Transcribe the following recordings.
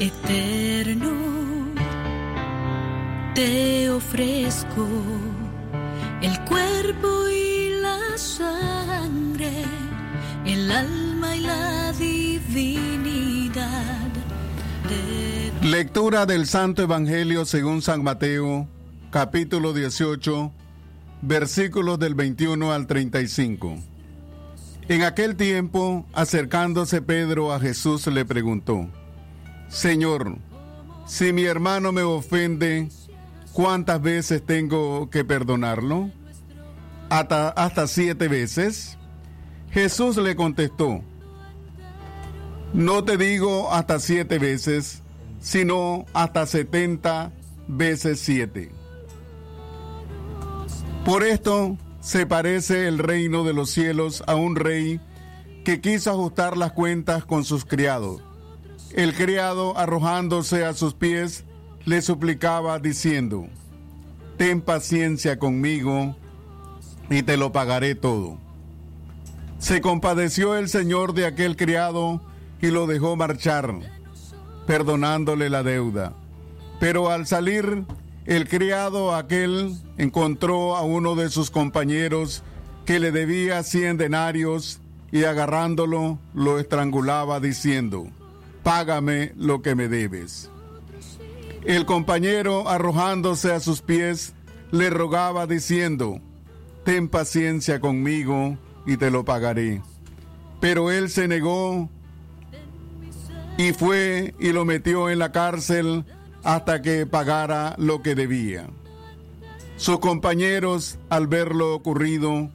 eterno, te ofrezco el cuerpo y la sangre, el alma y la divinidad. Lectura del Santo Evangelio según San Mateo, capítulo 18, versículos del 21 al 35. En aquel tiempo, acercándose Pedro a Jesús, le preguntó, Señor, si mi hermano me ofende, ¿cuántas veces tengo que perdonarlo? ¿Hasta, siete veces? Jesús le contestó, no te digo hasta siete veces, sino hasta setenta veces siete. Por esto se parece el reino de los cielos a un rey que quiso ajustar las cuentas con sus criados. El criado, arrojándose a sus pies, le suplicaba diciendo, Ten paciencia conmigo y te lo pagaré todo. Se compadeció el señor de aquel criado y lo dejó marchar, perdonándole la deuda. Pero al salir, el criado aquel encontró a uno de sus compañeros que le debía cien denarios y agarrándolo lo estrangulaba diciendo, Págame lo que me debes. El compañero, arrojándose a sus pies, le rogaba diciendo, Ten paciencia conmigo y te lo pagaré. Pero él se negó y fue y lo metió en la cárcel hasta que pagara lo que debía. Sus compañeros, al ver lo ocurrido,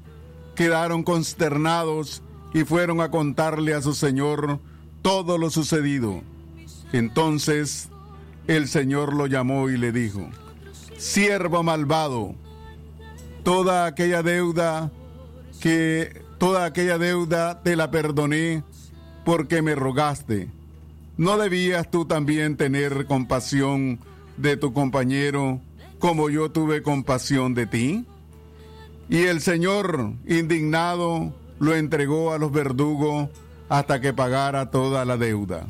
quedaron consternados y fueron a contarle a su señor todo lo sucedido. Entonces el Señor lo llamó y le dijo, siervo malvado, toda aquella deuda que toda aquella deuda te la perdoné porque me rogaste. ¿No debías tú también tener compasión de tu compañero como yo tuve compasión de ti? Y el Señor, indignado, lo entregó a los verdugos hasta que pagara toda la deuda.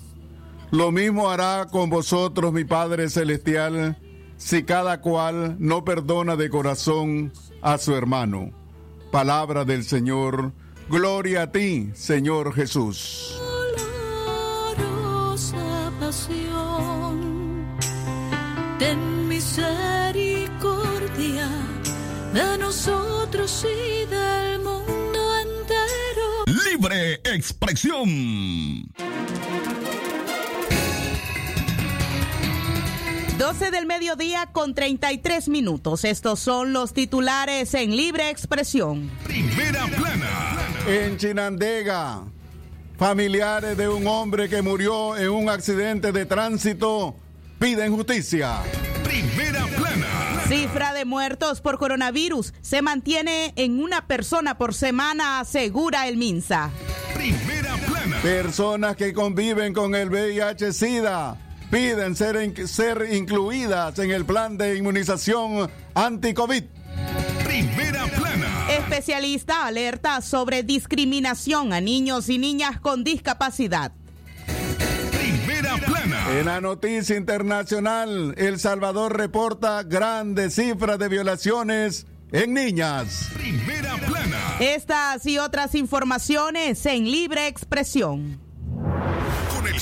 Lo mismo hará con vosotros mi Padre Celestial si cada cual no perdona de corazón a su hermano. Palabra del Señor, gloria a ti, Señor Jesús. ten misericordia de nosotros y. Libre expresión. 12 del mediodía con 33 minutos. Estos son los titulares en libre expresión. Primera plana. En Chinandega, familiares de un hombre que murió en un accidente de tránsito piden justicia. Cifra de muertos por coronavirus se mantiene en una persona por semana, asegura el MINSA. Primera plana. Personas que conviven con el VIH-Sida piden ser, ser incluidas en el plan de inmunización anti-COVID. Primera plana. Especialista alerta sobre discriminación a niños y niñas con discapacidad. Primera plana. En la noticia internacional, El Salvador reporta grandes cifras de violaciones en niñas. Primera plana. Estas y otras informaciones en libre expresión.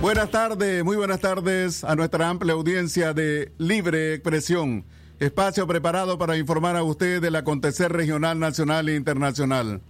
Buenas tardes, muy buenas tardes a nuestra amplia audiencia de Libre Expresión, espacio preparado para informar a usted del acontecer regional, nacional e internacional.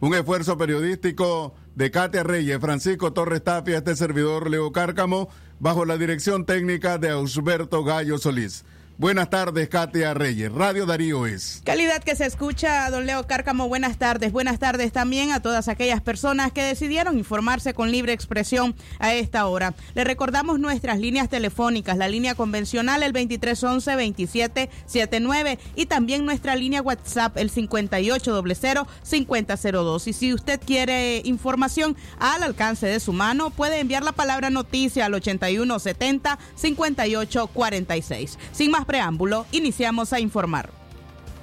Un esfuerzo periodístico de Katia Reyes, Francisco Torres Tapia, este servidor Leo Cárcamo, bajo la dirección técnica de Ausberto Gallo Solís. Buenas tardes, Katia Reyes. Radio Darío es. Calidad que se escucha, don Leo Cárcamo. Buenas tardes. Buenas tardes también a todas aquellas personas que decidieron informarse con libre expresión a esta hora. Le recordamos nuestras líneas telefónicas, la línea convencional el 2311-2779 y también nuestra línea WhatsApp el 5800-5002. Y si usted quiere información al alcance de su mano, puede enviar la palabra noticia al 8170-5846. Sin más preámbulo, iniciamos a informar.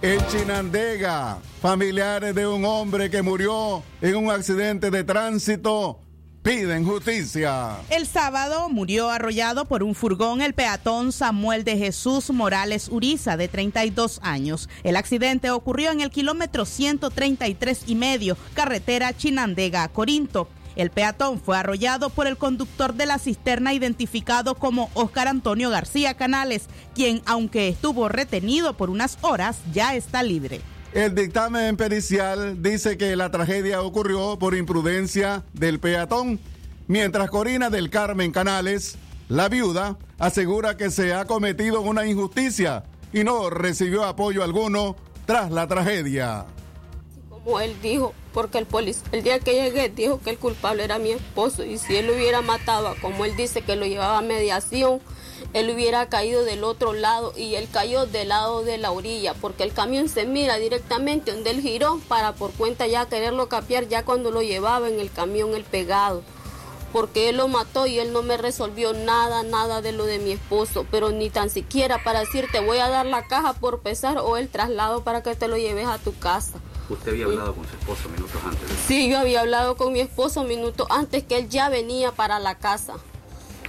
En Chinandega, familiares de un hombre que murió en un accidente de tránsito piden justicia. El sábado murió arrollado por un furgón el peatón Samuel de Jesús Morales Uriza, de 32 años. El accidente ocurrió en el kilómetro 133 y medio, carretera Chinandega, Corinto. El peatón fue arrollado por el conductor de la cisterna identificado como Óscar Antonio García Canales, quien, aunque estuvo retenido por unas horas, ya está libre. El dictamen pericial dice que la tragedia ocurrió por imprudencia del peatón, mientras Corina del Carmen Canales, la viuda, asegura que se ha cometido una injusticia y no recibió apoyo alguno tras la tragedia. Como él dijo, porque el, el día que llegué dijo que el culpable era mi esposo y si él lo hubiera matado, como él dice que lo llevaba a mediación, él hubiera caído del otro lado y él cayó del lado de la orilla, porque el camión se mira directamente donde él giró para por cuenta ya quererlo capear ya cuando lo llevaba en el camión el pegado. Porque él lo mató y él no me resolvió nada, nada de lo de mi esposo, pero ni tan siquiera para decirte voy a dar la caja por pesar o el traslado para que te lo lleves a tu casa. ¿Usted había hablado con su esposo minutos antes? Sí, yo había hablado con mi esposo minutos antes que él ya venía para la casa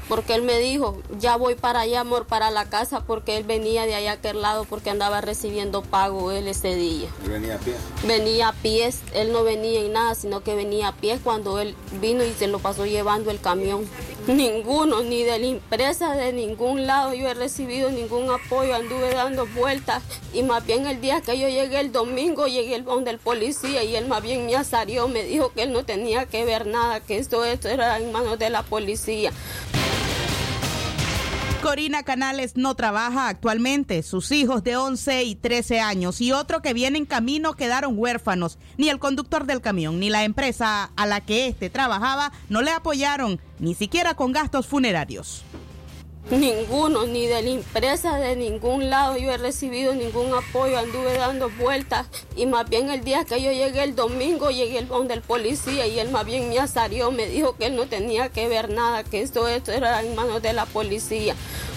porque él me dijo, ya voy para allá, amor, para la casa, porque él venía de allá aquel lado, porque andaba recibiendo pago él ese día. ¿Y venía a pie? Venía a pies, él no venía en nada, sino que venía a pies cuando él vino y se lo pasó llevando el camión. Ninguno, ni de la empresa, de ningún lado, yo he recibido ningún apoyo, anduve dando vueltas y más bien el día que yo llegué el domingo, llegué el donde el policía y él más bien me asarió, me dijo que él no tenía que ver nada, que esto, esto era en manos de la policía. Corina Canales no trabaja actualmente. Sus hijos de 11 y 13 años y otro que viene en camino quedaron huérfanos. Ni el conductor del camión ni la empresa a la que éste trabajaba no le apoyaron, ni siquiera con gastos funerarios. Ninguno, ni de la empresa, de ningún lado yo he recibido ningún apoyo, anduve dando vueltas y más bien el día que yo llegué el domingo llegué el donde el policía y él más bien me asarió, me dijo que él no tenía que ver nada, que esto, esto era en manos de la policía.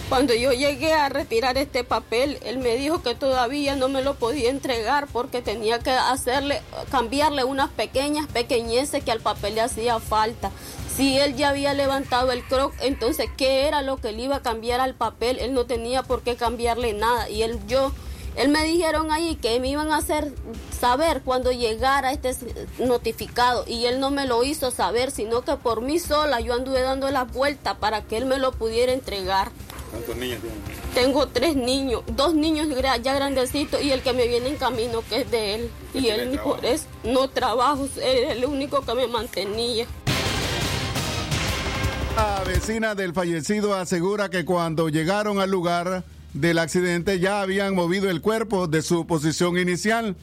Cuando yo llegué a retirar este papel, él me dijo que todavía no me lo podía entregar porque tenía que hacerle, cambiarle unas pequeñas pequeñeces que al papel le hacía falta. Si él ya había levantado el croc, entonces ¿qué era lo que le iba a cambiar al papel? Él no tenía por qué cambiarle nada. Y él, yo, él me dijeron ahí que me iban a hacer saber cuando llegara este notificado y él no me lo hizo saber, sino que por mí sola yo anduve dando la vuelta para que él me lo pudiera entregar. ¿Cuántos niños tiene? Tengo tres niños, dos niños ya grandecitos y el que me viene en camino que es de él. Y él por eso no trabajo, él es el único que me mantenía. La vecina del fallecido asegura que cuando llegaron al lugar del accidente ya habían movido el cuerpo de su posición inicial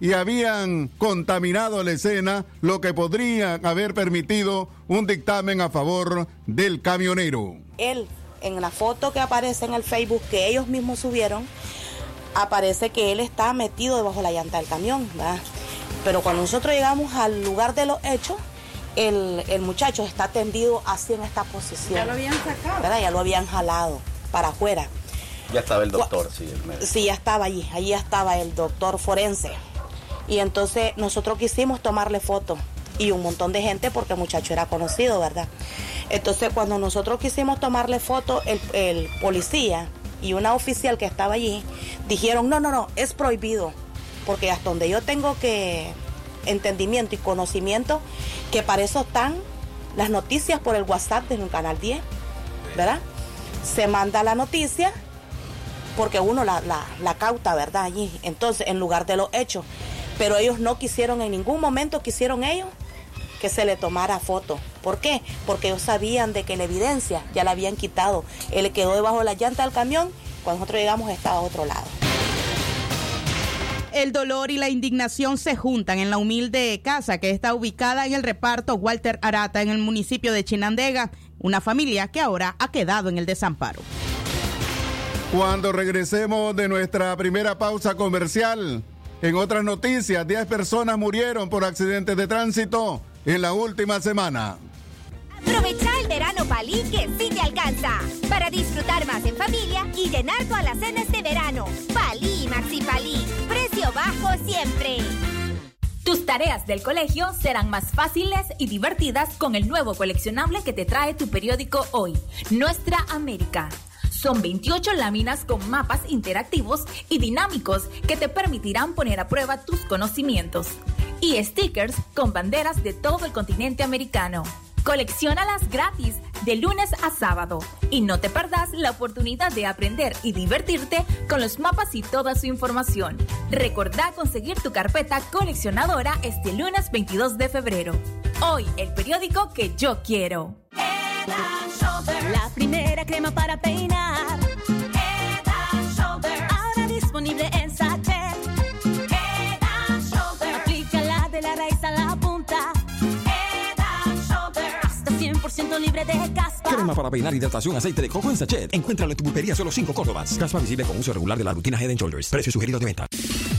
y habían contaminado la escena, lo que podría haber permitido un dictamen a favor del camionero. Él, en la foto que aparece en el Facebook que ellos mismos subieron, aparece que él está metido debajo de la llanta del camión, ¿verdad? Pero cuando nosotros llegamos al lugar de los hechos, el, el, muchacho está tendido así en esta posición. Ya lo habían sacado. ¿verdad? Ya lo habían jalado para afuera. Ya estaba el doctor, sí, el médico. Sí, ya estaba allí, allí estaba el doctor forense. Y entonces nosotros quisimos tomarle foto y un montón de gente porque el muchacho era conocido, ¿verdad? Entonces cuando nosotros quisimos tomarle foto, el, el policía y una oficial que estaba allí dijeron, no, no, no, es prohibido, porque hasta donde yo tengo que entendimiento y conocimiento que para eso están las noticias por el WhatsApp del canal 10, ¿verdad? Se manda la noticia porque uno la, la, la, cauta, ¿verdad? Allí, entonces, en lugar de los hechos. Pero ellos no quisieron, en ningún momento quisieron ellos que se le tomara foto. ¿Por qué? Porque ellos sabían de que la evidencia ya la habían quitado. Él quedó debajo de la llanta del camión Cuando nosotros llegamos estaba a otro lado. El dolor y la indignación se juntan en la humilde casa que está ubicada en el reparto Walter Arata en el municipio de Chinandega, una familia que ahora ha quedado en el desamparo. Cuando regresemos de nuestra primera pausa comercial, en otras noticias, 10 personas murieron por accidentes de tránsito en la última semana. Aprovecha el verano Palí que sí te alcanza para disfrutar más en familia y llenar tu alacena este verano. Palí Maxi Palí, precio bajo siempre. Tus tareas del colegio serán más fáciles y divertidas con el nuevo coleccionable que te trae tu periódico hoy, Nuestra América. Son 28 láminas con mapas interactivos y dinámicos que te permitirán poner a prueba tus conocimientos. Y stickers con banderas de todo el continente americano. Colecciónalas gratis de lunes a sábado y no te perdas la oportunidad de aprender y divertirte con los mapas y toda su información. Recordá conseguir tu carpeta coleccionadora este lunes 22 de febrero. Hoy el periódico que yo quiero. La primera crema para peinar. 100% libre de caspa. Crema para peinar hidratación aceite de coco en sachet. Encuéntralo en tu pulpería solo 5 Córdobas. Caspa visible con uso regular de la rutina Head and Shoulders. Precio sugerido de venta.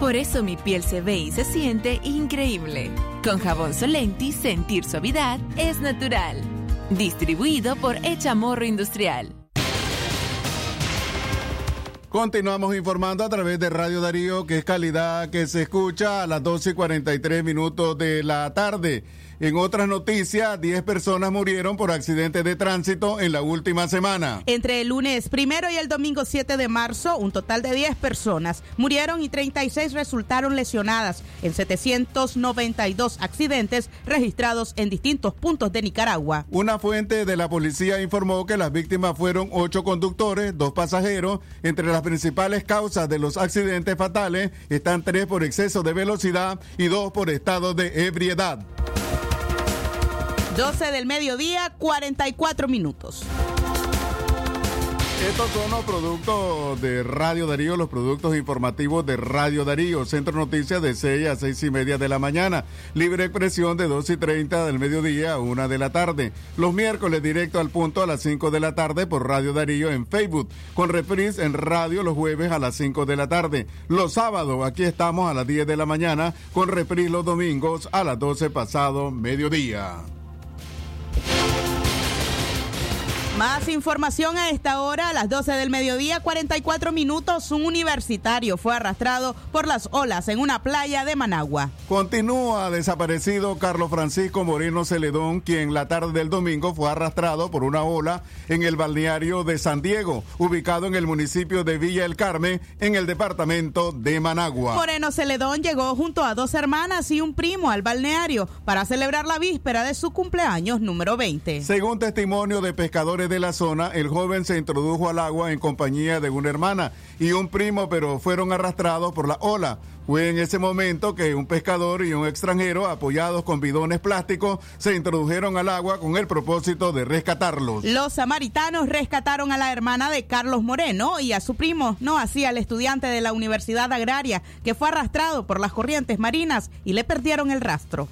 Por eso mi piel se ve y se siente increíble. Con jabón Solenti, sentir suavidad es natural. Distribuido por Echamorro Industrial. Continuamos informando a través de Radio Darío, que es calidad que se escucha a las 12 y 43 minutos de la tarde. En otras noticias, 10 personas murieron por accidentes de tránsito en la última semana. Entre el lunes primero y el domingo 7 de marzo, un total de 10 personas murieron y 36 resultaron lesionadas en 792 accidentes registrados en distintos puntos de Nicaragua. Una fuente de la policía informó que las víctimas fueron 8 conductores, 2 pasajeros. Entre las principales causas de los accidentes fatales están 3 por exceso de velocidad y 2 por estado de ebriedad. 12 del mediodía, 44 minutos. Estos son los productos de Radio Darío, los productos informativos de Radio Darío. Centro Noticias de 6 a 6 y media de la mañana. Libre expresión de 2 y 30 del mediodía a 1 de la tarde. Los miércoles directo al punto a las 5 de la tarde por Radio Darío en Facebook. Con reprise en radio los jueves a las 5 de la tarde. Los sábados aquí estamos a las 10 de la mañana. Con reprise los domingos a las 12 pasado mediodía. Más información a esta hora, a las 12 del mediodía, 44 minutos. Un universitario fue arrastrado por las olas en una playa de Managua. Continúa desaparecido Carlos Francisco Moreno Celedón, quien la tarde del domingo fue arrastrado por una ola en el balneario de San Diego, ubicado en el municipio de Villa El Carmen, en el departamento de Managua. Moreno Celedón llegó junto a dos hermanas y un primo al balneario para celebrar la víspera de su cumpleaños número 20. Según testimonio de pescadores de la zona, el joven se introdujo al agua en compañía de una hermana y un primo, pero fueron arrastrados por la ola. Fue en ese momento que un pescador y un extranjero, apoyados con bidones plásticos, se introdujeron al agua con el propósito de rescatarlos. Los samaritanos rescataron a la hermana de Carlos Moreno y a su primo, no así al estudiante de la Universidad Agraria, que fue arrastrado por las corrientes marinas y le perdieron el rastro.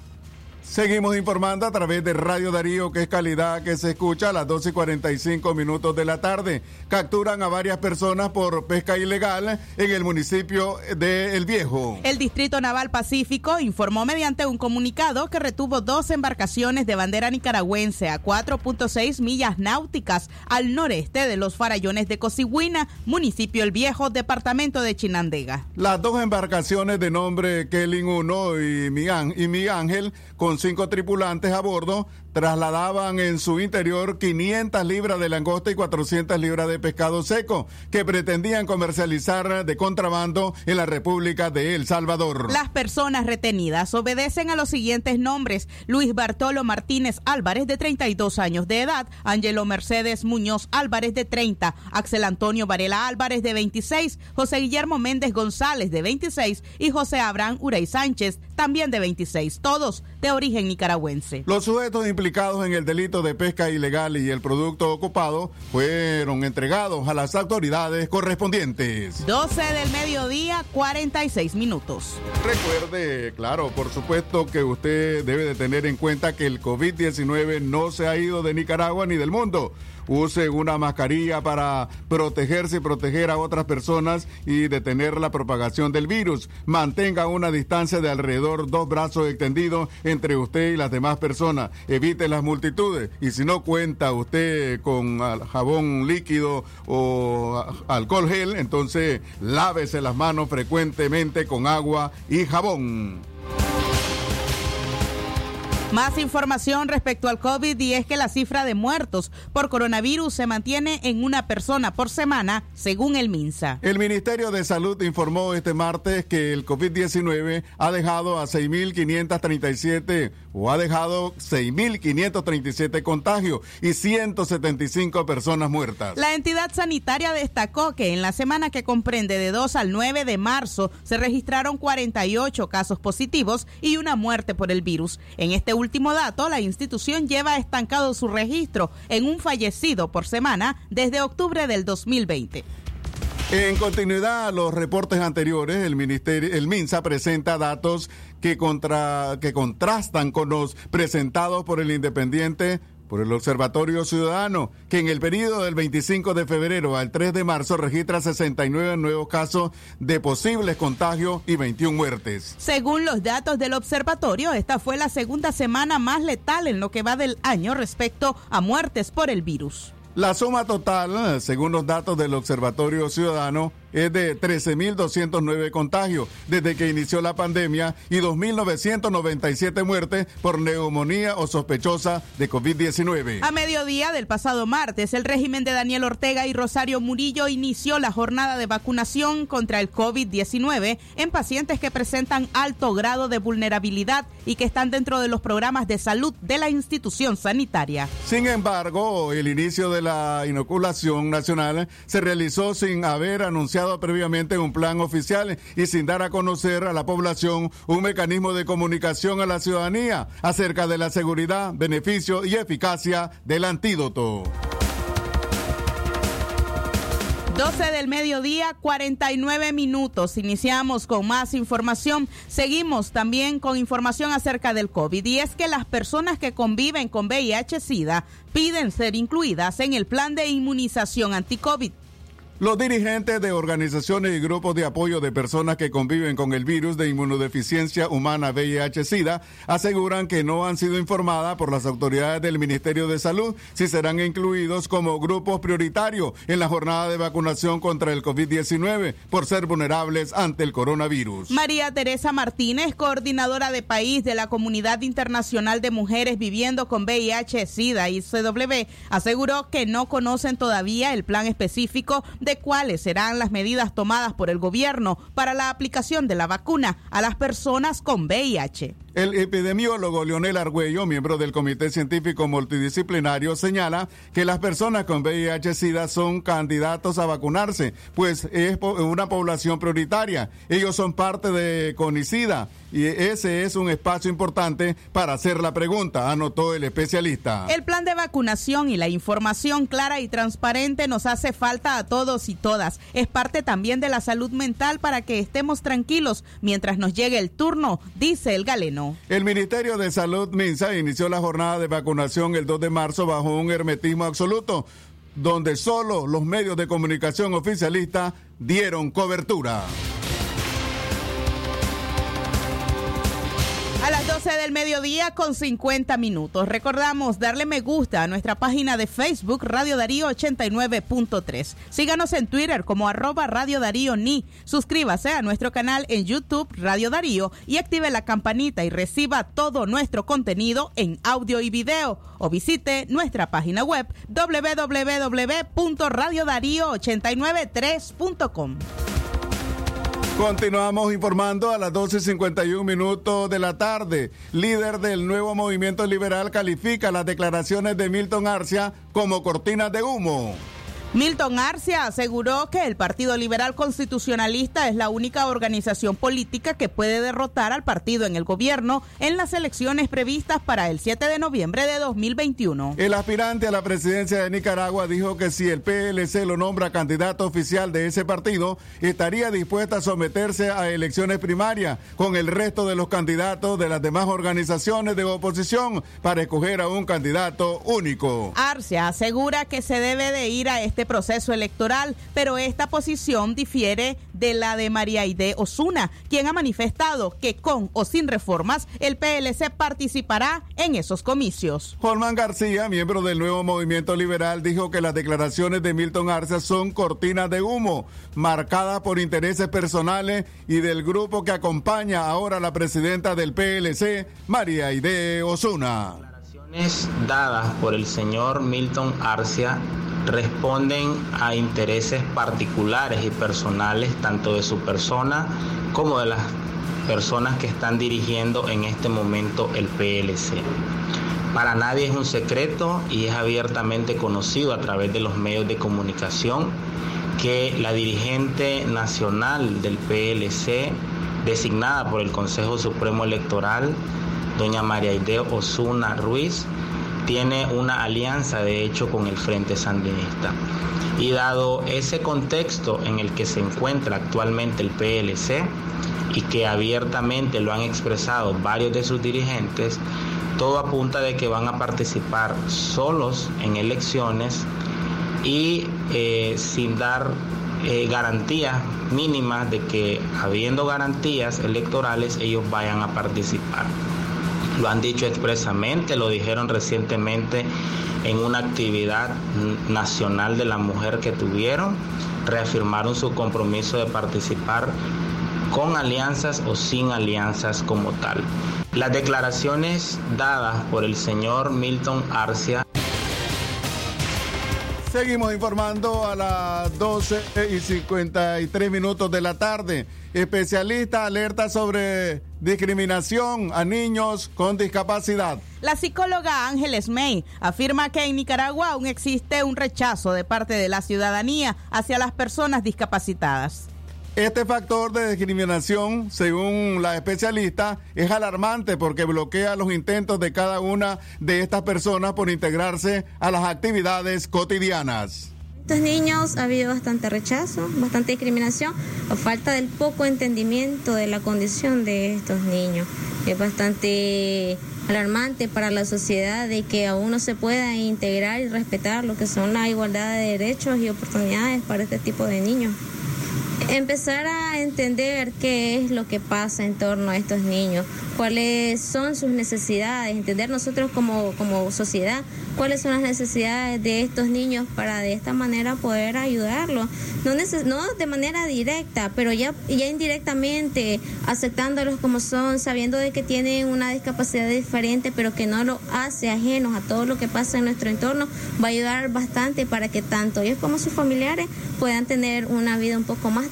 Seguimos informando a través de Radio Darío, que es calidad que se escucha a las 12 y 45 minutos de la tarde. Capturan a varias personas por pesca ilegal en el municipio de El Viejo. El Distrito Naval Pacífico informó mediante un comunicado que retuvo dos embarcaciones de bandera nicaragüense a 4.6 millas náuticas al noreste de los farallones de Cosigüina, municipio El Viejo, departamento de Chinandega. Las dos embarcaciones de nombre Kelly 1 y Mi, y Mi Ángel con cinco tripulantes a bordo trasladaban en su interior 500 libras de langosta y 400 libras de pescado seco que pretendían comercializar de contrabando en la República de El Salvador. Las personas retenidas obedecen a los siguientes nombres: Luis Bartolo Martínez Álvarez, de 32 años de edad, Angelo Mercedes Muñoz Álvarez, de 30, Axel Antonio Varela Álvarez, de 26, José Guillermo Méndez González, de 26, y José Abraham Urey Sánchez, también de 26, todos de origen nicaragüense. Los sujetos implicados en el delito de pesca ilegal y el producto ocupado fueron entregados a las autoridades correspondientes. 12 del mediodía, 46 minutos. Recuerde, claro, por supuesto que usted debe de tener en cuenta que el COVID-19 no se ha ido de Nicaragua ni del mundo use una mascarilla para protegerse y proteger a otras personas y detener la propagación del virus. Mantenga una distancia de alrededor dos brazos extendidos entre usted y las demás personas. Evite las multitudes y si no cuenta usted con jabón líquido o alcohol gel, entonces lávese las manos frecuentemente con agua y jabón. Más información respecto al COVID y es que la cifra de muertos por coronavirus se mantiene en una persona por semana, según el MINSA. El Ministerio de Salud informó este martes que el COVID-19 ha dejado a 6.537 o ha dejado 6.537 contagios y 175 personas muertas. La entidad sanitaria destacó que en la semana que comprende de 2 al 9 de marzo se registraron 48 casos positivos y una muerte por el virus. En este último dato, la institución lleva estancado su registro en un fallecido por semana desde octubre del 2020. En continuidad a los reportes anteriores, el ministerio, el MINSA presenta datos que contra, que contrastan con los presentados por el Independiente por el Observatorio Ciudadano, que en el periodo del 25 de febrero al 3 de marzo registra 69 nuevos casos de posibles contagios y 21 muertes. Según los datos del observatorio, esta fue la segunda semana más letal en lo que va del año respecto a muertes por el virus. La suma total, según los datos del Observatorio Ciudadano, es de 13.209 contagios desde que inició la pandemia y 2.997 muertes por neumonía o sospechosa de COVID-19. A mediodía del pasado martes, el régimen de Daniel Ortega y Rosario Murillo inició la jornada de vacunación contra el COVID-19 en pacientes que presentan alto grado de vulnerabilidad y que están dentro de los programas de salud de la institución sanitaria. Sin embargo, el inicio de la inoculación nacional se realizó sin haber anunciado previamente un plan oficial y sin dar a conocer a la población un mecanismo de comunicación a la ciudadanía acerca de la seguridad, beneficio y eficacia del antídoto. 12 del mediodía, 49 minutos. Iniciamos con más información. Seguimos también con información acerca del COVID. Y es que las personas que conviven con VIH-Sida piden ser incluidas en el plan de inmunización anti-COVID. Los dirigentes de organizaciones y grupos de apoyo de personas que conviven con el virus de inmunodeficiencia humana VIH-Sida aseguran que no han sido informadas por las autoridades del Ministerio de Salud si serán incluidos como grupos prioritarios en la jornada de vacunación contra el COVID-19 por ser vulnerables ante el coronavirus. María Teresa Martínez, coordinadora de país de la Comunidad Internacional de Mujeres Viviendo con VIH-Sida y CW, aseguró que no conocen todavía el plan específico de cuáles serán las medidas tomadas por el gobierno para la aplicación de la vacuna a las personas con VIH. El epidemiólogo Leonel Argüello, miembro del Comité Científico Multidisciplinario, señala que las personas con VIH-Sida son candidatos a vacunarse, pues es una población prioritaria. Ellos son parte de CONICIDA y ese es un espacio importante para hacer la pregunta, anotó el especialista. El plan de vacunación y la información clara y transparente nos hace falta a todos y todas. Es parte también de la salud mental para que estemos tranquilos mientras nos llegue el turno, dice el galeno. El Ministerio de Salud Minsa inició la jornada de vacunación el 2 de marzo bajo un hermetismo absoluto donde solo los medios de comunicación oficialistas dieron cobertura. A las 12 del mediodía con 50 minutos. Recordamos darle me gusta a nuestra página de Facebook Radio Darío 89.3. Síganos en Twitter como arroba Radio Darío Ni. Suscríbase a nuestro canal en YouTube Radio Darío y active la campanita y reciba todo nuestro contenido en audio y video. O visite nuestra página web www.radiodarío893.com. Continuamos informando a las 12.51 minutos de la tarde. Líder del nuevo movimiento liberal califica las declaraciones de Milton Arcia como cortinas de humo. Milton Arcia aseguró que el Partido Liberal Constitucionalista es la única organización política que puede derrotar al partido en el gobierno en las elecciones previstas para el 7 de noviembre de 2021. El aspirante a la presidencia de Nicaragua dijo que si el PLC lo nombra candidato oficial de ese partido, estaría dispuesta a someterse a elecciones primarias con el resto de los candidatos de las demás organizaciones de oposición para escoger a un candidato único. Arcia asegura que se debe de ir a este proceso electoral, pero esta posición difiere de la de María Aide Osuna, quien ha manifestado que con o sin reformas el PLC participará en esos comicios. Juan García, miembro del nuevo movimiento liberal, dijo que las declaraciones de Milton Arce son cortinas de humo, marcadas por intereses personales y del grupo que acompaña ahora a la presidenta del PLC, María Aide Osuna. Dadas por el señor Milton Arcia responden a intereses particulares y personales tanto de su persona como de las personas que están dirigiendo en este momento el PLC. Para nadie es un secreto y es abiertamente conocido a través de los medios de comunicación que la dirigente nacional del PLC, designada por el Consejo Supremo Electoral, doña María Ideo Osuna Ruiz, tiene una alianza de hecho con el Frente Sandinista. Y dado ese contexto en el que se encuentra actualmente el PLC y que abiertamente lo han expresado varios de sus dirigentes, todo apunta de que van a participar solos en elecciones y eh, sin dar eh, garantías mínimas de que habiendo garantías electorales ellos vayan a participar. Lo han dicho expresamente, lo dijeron recientemente en una actividad nacional de la mujer que tuvieron, reafirmaron su compromiso de participar con alianzas o sin alianzas como tal. Las declaraciones dadas por el señor Milton Arcia Seguimos informando a las 12 y 53 minutos de la tarde. Especialista alerta sobre discriminación a niños con discapacidad. La psicóloga Ángeles May afirma que en Nicaragua aún existe un rechazo de parte de la ciudadanía hacia las personas discapacitadas. Este factor de discriminación, según la especialista, es alarmante porque bloquea los intentos de cada una de estas personas por integrarse a las actividades cotidianas. Estos niños ha habido bastante rechazo, bastante discriminación, o falta del poco entendimiento de la condición de estos niños. Es bastante alarmante para la sociedad de que aún no se pueda integrar y respetar lo que son la igualdad de derechos y oportunidades para este tipo de niños empezar a entender qué es lo que pasa en torno a estos niños, cuáles son sus necesidades, entender nosotros como, como sociedad cuáles son las necesidades de estos niños para de esta manera poder ayudarlos. No, no de manera directa, pero ya, ya indirectamente aceptándolos como son, sabiendo de que tienen una discapacidad diferente, pero que no lo hace ajenos a todo lo que pasa en nuestro entorno, va a ayudar bastante para que tanto ellos como sus familiares puedan tener una vida un poco más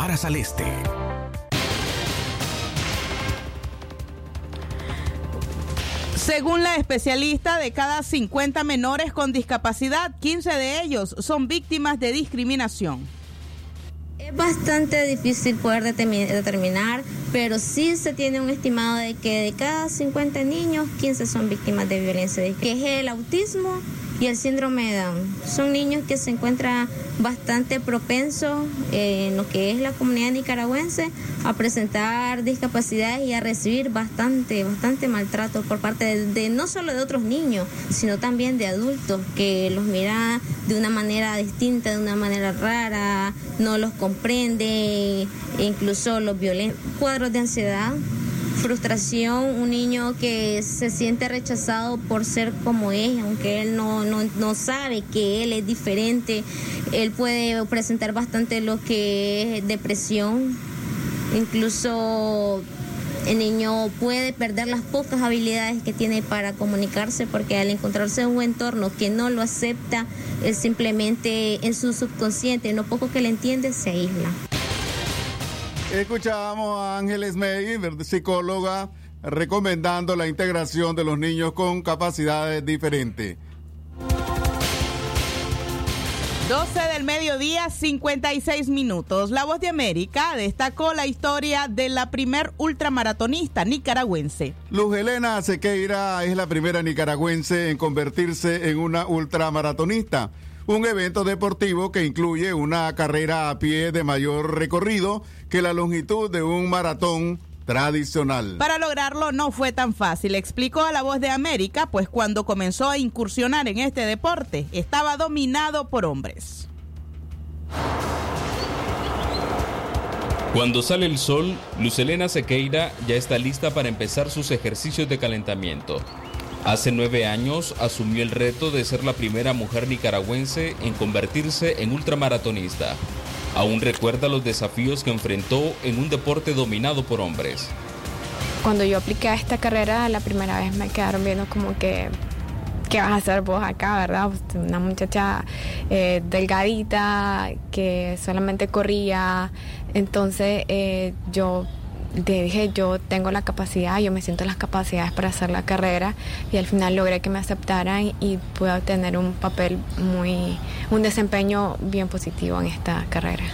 Varas al Este. Según la especialista, de cada 50 menores con discapacidad, 15 de ellos son víctimas de discriminación. Es bastante difícil poder determinar, pero sí se tiene un estimado de que de cada 50 niños, 15 son víctimas de violencia, que es el autismo y el síndrome de Down. Son niños que se encuentran bastante propensos eh, en lo que es la comunidad nicaragüense a presentar discapacidades y a recibir bastante, bastante maltrato por parte de, no solo de otros niños, sino también de adultos que los miran de una manera distinta, de una manera rara, no los comprende, e incluso los violentos. Cuadros de ansiedad frustración, un niño que se siente rechazado por ser como es, aunque él no, no, no sabe que él es diferente, él puede presentar bastante lo que es depresión, incluso el niño puede perder las pocas habilidades que tiene para comunicarse porque al encontrarse en un entorno que no lo acepta, él simplemente en su subconsciente, no poco que le entiende, se aísla. Escuchábamos a Ángeles May, psicóloga, recomendando la integración de los niños con capacidades diferentes. 12 del mediodía, 56 minutos. La Voz de América destacó la historia de la primer ultramaratonista nicaragüense. Luz Helena Sequeira es la primera nicaragüense en convertirse en una ultramaratonista un evento deportivo que incluye una carrera a pie de mayor recorrido que la longitud de un maratón tradicional. Para lograrlo no fue tan fácil, explicó a la voz de América, pues cuando comenzó a incursionar en este deporte estaba dominado por hombres. Cuando sale el sol, Lucelena Sequeira ya está lista para empezar sus ejercicios de calentamiento. Hace nueve años asumió el reto de ser la primera mujer nicaragüense en convertirse en ultramaratonista. Aún recuerda los desafíos que enfrentó en un deporte dominado por hombres. Cuando yo apliqué a esta carrera la primera vez me quedaron viendo como que, ¿qué vas a hacer vos acá, verdad? Una muchacha eh, delgadita que solamente corría. Entonces eh, yo dije, yo tengo la capacidad, yo me siento las capacidades para hacer la carrera y al final logré que me aceptaran y pude obtener un papel muy, un desempeño bien positivo en esta carrera.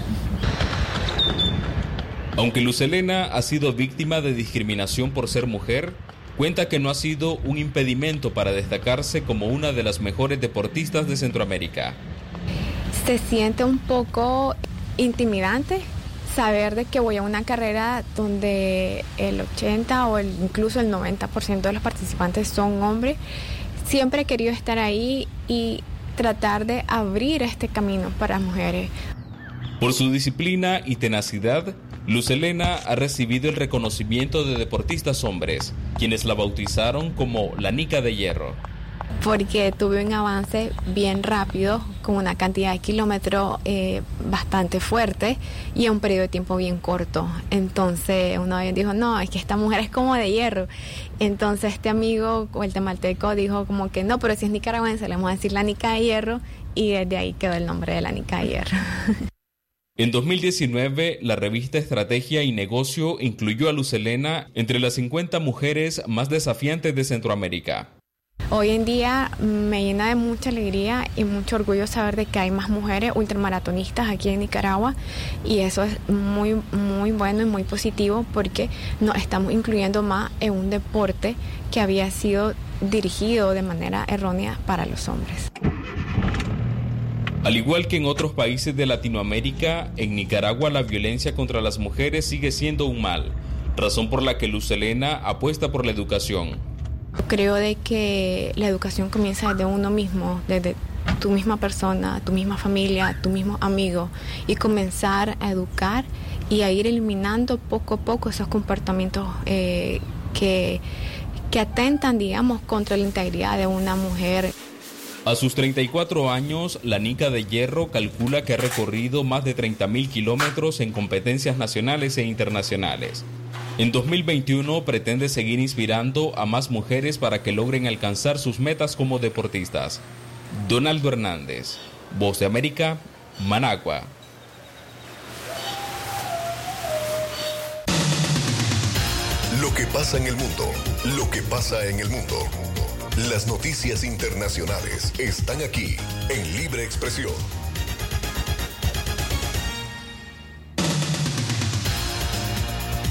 Aunque Lucelena ha sido víctima de discriminación por ser mujer, cuenta que no ha sido un impedimento para destacarse como una de las mejores deportistas de Centroamérica. Se siente un poco intimidante saber de que voy a una carrera donde el 80 o incluso el 90% de los participantes son hombres. Siempre he querido estar ahí y tratar de abrir este camino para mujeres. Por su disciplina y tenacidad, Luz Elena ha recibido el reconocimiento de deportistas hombres, quienes la bautizaron como la Nica de Hierro porque tuve un avance bien rápido, con una cantidad de kilómetros eh, bastante fuerte y en un periodo de tiempo bien corto. Entonces uno dijo, no, es que esta mujer es como de hierro. Entonces este amigo, o el dijo como que no, pero si es nicaragüense, le vamos a decir la Nica de Hierro y desde ahí quedó el nombre de la Nica de Hierro. En 2019, la revista Estrategia y Negocio incluyó a Lucelena entre las 50 mujeres más desafiantes de Centroamérica. Hoy en día me llena de mucha alegría y mucho orgullo saber de que hay más mujeres ultramaratonistas aquí en Nicaragua y eso es muy muy bueno y muy positivo porque nos estamos incluyendo más en un deporte que había sido dirigido de manera errónea para los hombres. Al igual que en otros países de Latinoamérica, en Nicaragua la violencia contra las mujeres sigue siendo un mal, razón por la que Luz Elena apuesta por la educación Creo de que la educación comienza desde uno mismo, desde tu misma persona, tu misma familia, tu mismo amigo y comenzar a educar y a ir eliminando poco a poco esos comportamientos eh, que, que atentan, digamos, contra la integridad de una mujer. A sus 34 años, la Nica de Hierro calcula que ha recorrido más de 30.000 kilómetros en competencias nacionales e internacionales. En 2021 pretende seguir inspirando a más mujeres para que logren alcanzar sus metas como deportistas. Donaldo Hernández, Voz de América, Managua. Lo que pasa en el mundo, lo que pasa en el mundo. Las noticias internacionales están aquí en Libre Expresión.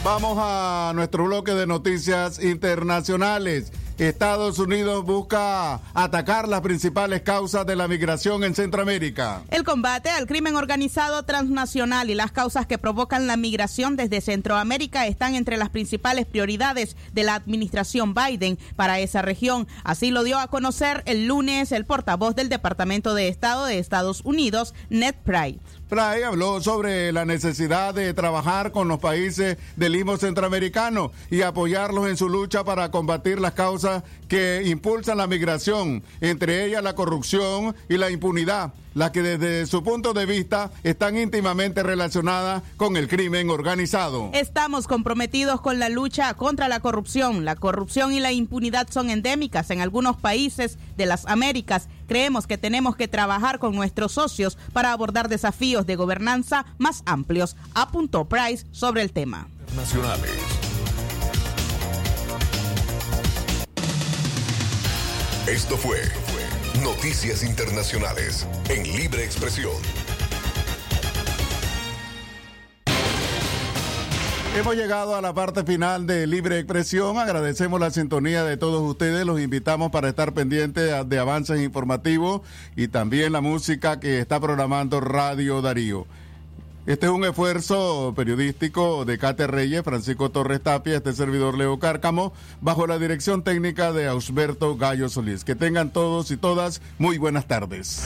Vamos a nuestro bloque de noticias internacionales. Estados Unidos busca atacar las principales causas de la migración en Centroamérica. El combate al crimen organizado transnacional y las causas que provocan la migración desde Centroamérica están entre las principales prioridades de la administración Biden para esa región. Así lo dio a conocer el lunes el portavoz del Departamento de Estado de Estados Unidos, Ned Price. Pray habló sobre la necesidad de trabajar con los países del limbo centroamericano y apoyarlos en su lucha para combatir las causas que impulsan la migración, entre ellas la corrupción y la impunidad, las que desde su punto de vista están íntimamente relacionadas con el crimen organizado. Estamos comprometidos con la lucha contra la corrupción. La corrupción y la impunidad son endémicas en algunos países de las Américas. Creemos que tenemos que trabajar con nuestros socios para abordar desafíos de gobernanza más amplios, apuntó Price sobre el tema. Nacionales. Esto fue Noticias Internacionales en Libre Expresión. Hemos llegado a la parte final de Libre Expresión. Agradecemos la sintonía de todos ustedes. Los invitamos para estar pendientes de, avances informativos y también la música que está programando Radio Darío. Este es un esfuerzo periodístico de Cate Reyes, Francisco Torres Tapia, este servidor Leo Cárcamo, bajo la dirección técnica de Ausberto Gallo Solís. Que tengan todos y todas muy buenas tardes.